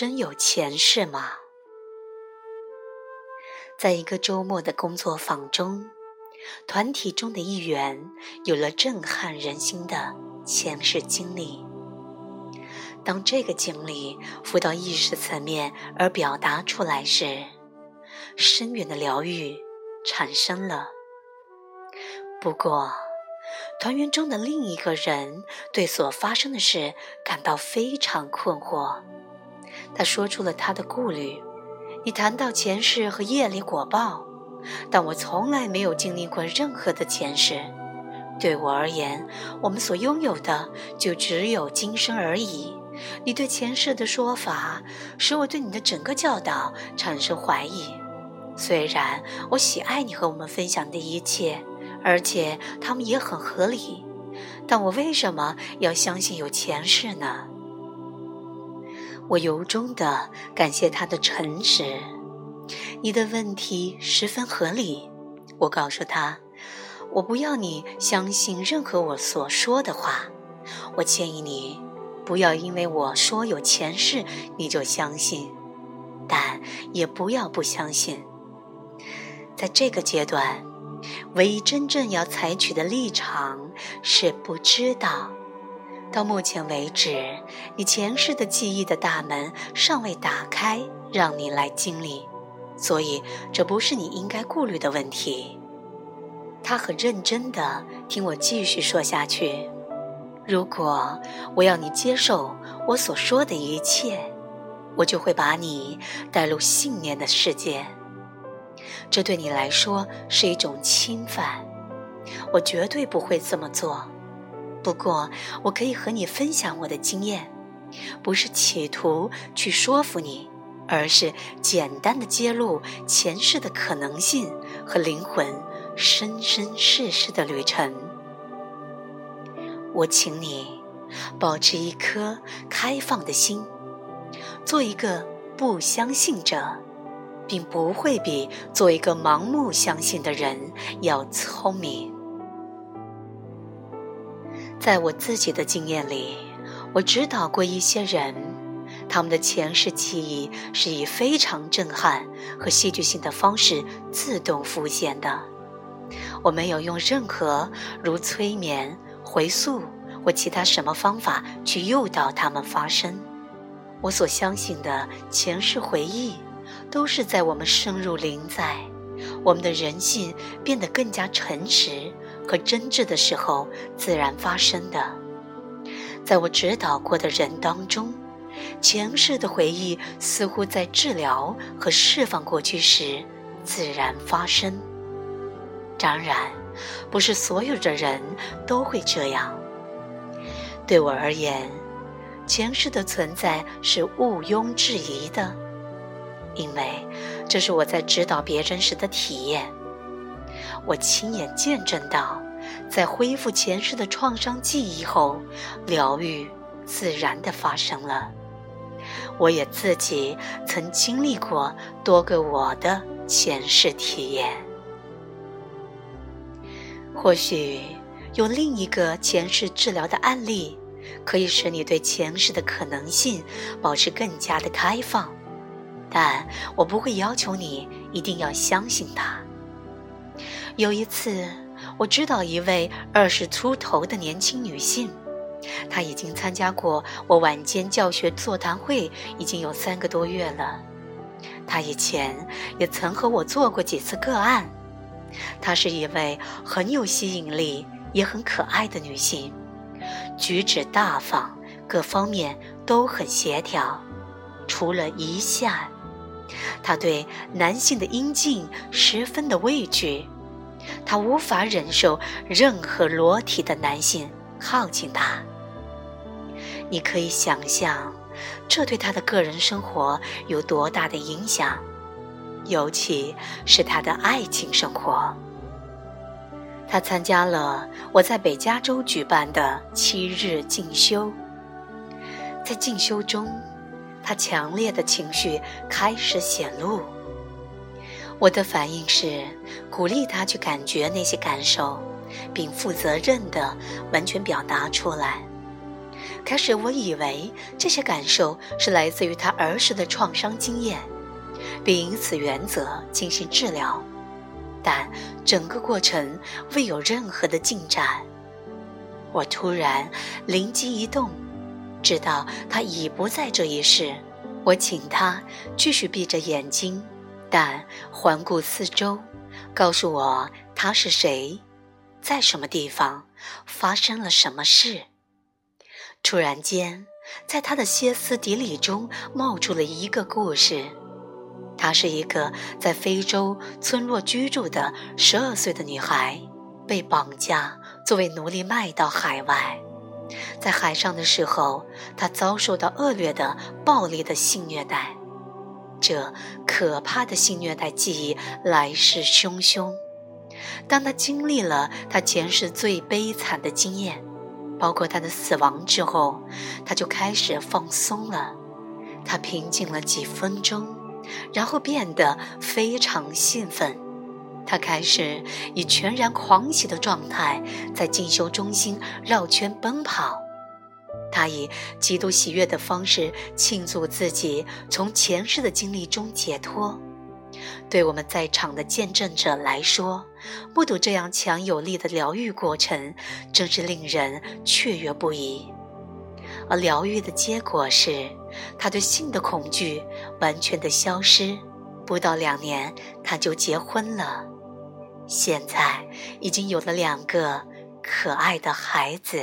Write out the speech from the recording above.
真有前世吗？在一个周末的工作坊中，团体中的一员有了震撼人心的前世经历。当这个经历浮到意识层面而表达出来时，深远的疗愈产生了。不过，团员中的另一个人对所发生的事感到非常困惑。他说出了他的顾虑：“你谈到前世和业力果报，但我从来没有经历过任何的前世。对我而言，我们所拥有的就只有今生而已。你对前世的说法，使我对你的整个教导产生怀疑。虽然我喜爱你和我们分享的一切，而且他们也很合理，但我为什么要相信有前世呢？”我由衷的感谢他的诚实。你的问题十分合理。我告诉他，我不要你相信任何我所说的话。我建议你不要因为我说有前世你就相信，但也不要不相信。在这个阶段，唯一真正要采取的立场是不知道。到目前为止，你前世的记忆的大门尚未打开，让你来经历，所以这不是你应该顾虑的问题。他很认真地听我继续说下去。如果我要你接受我所说的一切，我就会把你带入信念的世界。这对你来说是一种侵犯，我绝对不会这么做。不过，我可以和你分享我的经验，不是企图去说服你，而是简单的揭露前世的可能性和灵魂生生世世的旅程。我请你保持一颗开放的心，做一个不相信者，并不会比做一个盲目相信的人要聪明。在我自己的经验里，我指导过一些人，他们的前世记忆是以非常震撼和戏剧性的方式自动浮现的。我没有用任何如催眠、回溯或其他什么方法去诱导他们发生。我所相信的前世回忆，都是在我们深入灵在，我们的人性变得更加诚实。和真挚的时候自然发生的，在我指导过的人当中，前世的回忆似乎在治疗和释放过去时自然发生。当然，不是所有的人都会这样。对我而言，前世的存在是毋庸置疑的，因为这是我在指导别人时的体验。我亲眼见证到，在恢复前世的创伤记忆后，疗愈自然的发生了。我也自己曾经历过多个我的前世体验。或许有另一个前世治疗的案例，可以使你对前世的可能性保持更加的开放，但我不会要求你一定要相信它。有一次，我知道一位二十出头的年轻女性，她已经参加过我晚间教学座谈会，已经有三个多月了。她以前也曾和我做过几次个案。她是一位很有吸引力也很可爱的女性，举止大方，各方面都很协调，除了一下，她对男性的阴茎十分的畏惧。他无法忍受任何裸体的男性靠近他。你可以想象，这对他的个人生活有多大的影响，尤其是他的爱情生活。他参加了我在北加州举办的七日进修，在进修中，他强烈的情绪开始显露。我的反应是鼓励他去感觉那些感受，并负责任的完全表达出来。开始我以为这些感受是来自于他儿时的创伤经验，并以此原则进行治疗，但整个过程未有任何的进展。我突然灵机一动，直到他已不在这一世。我请他继续闭着眼睛，但环顾四周，告诉我他是谁，在什么地方，发生了什么事。突然间，在他的歇斯底里中冒出了一个故事。她是一个在非洲村落居住的十二岁的女孩，被绑架作为奴隶卖到海外。在海上的时候，他遭受到恶劣的、暴力的性虐待。这可怕的性虐待记忆来势汹汹。当他经历了他前世最悲惨的经验，包括他的死亡之后，他就开始放松了。他平静了几分钟，然后变得非常兴奋。他开始以全然狂喜的状态在进修中心绕圈奔跑，他以极度喜悦的方式庆祝自己从前世的经历中解脱。对我们在场的见证者来说，目睹这样强有力的疗愈过程，真是令人雀跃不已。而疗愈的结果是，他对性的恐惧完全的消失。不到两年，他就结婚了。现在已经有了两个可爱的孩子。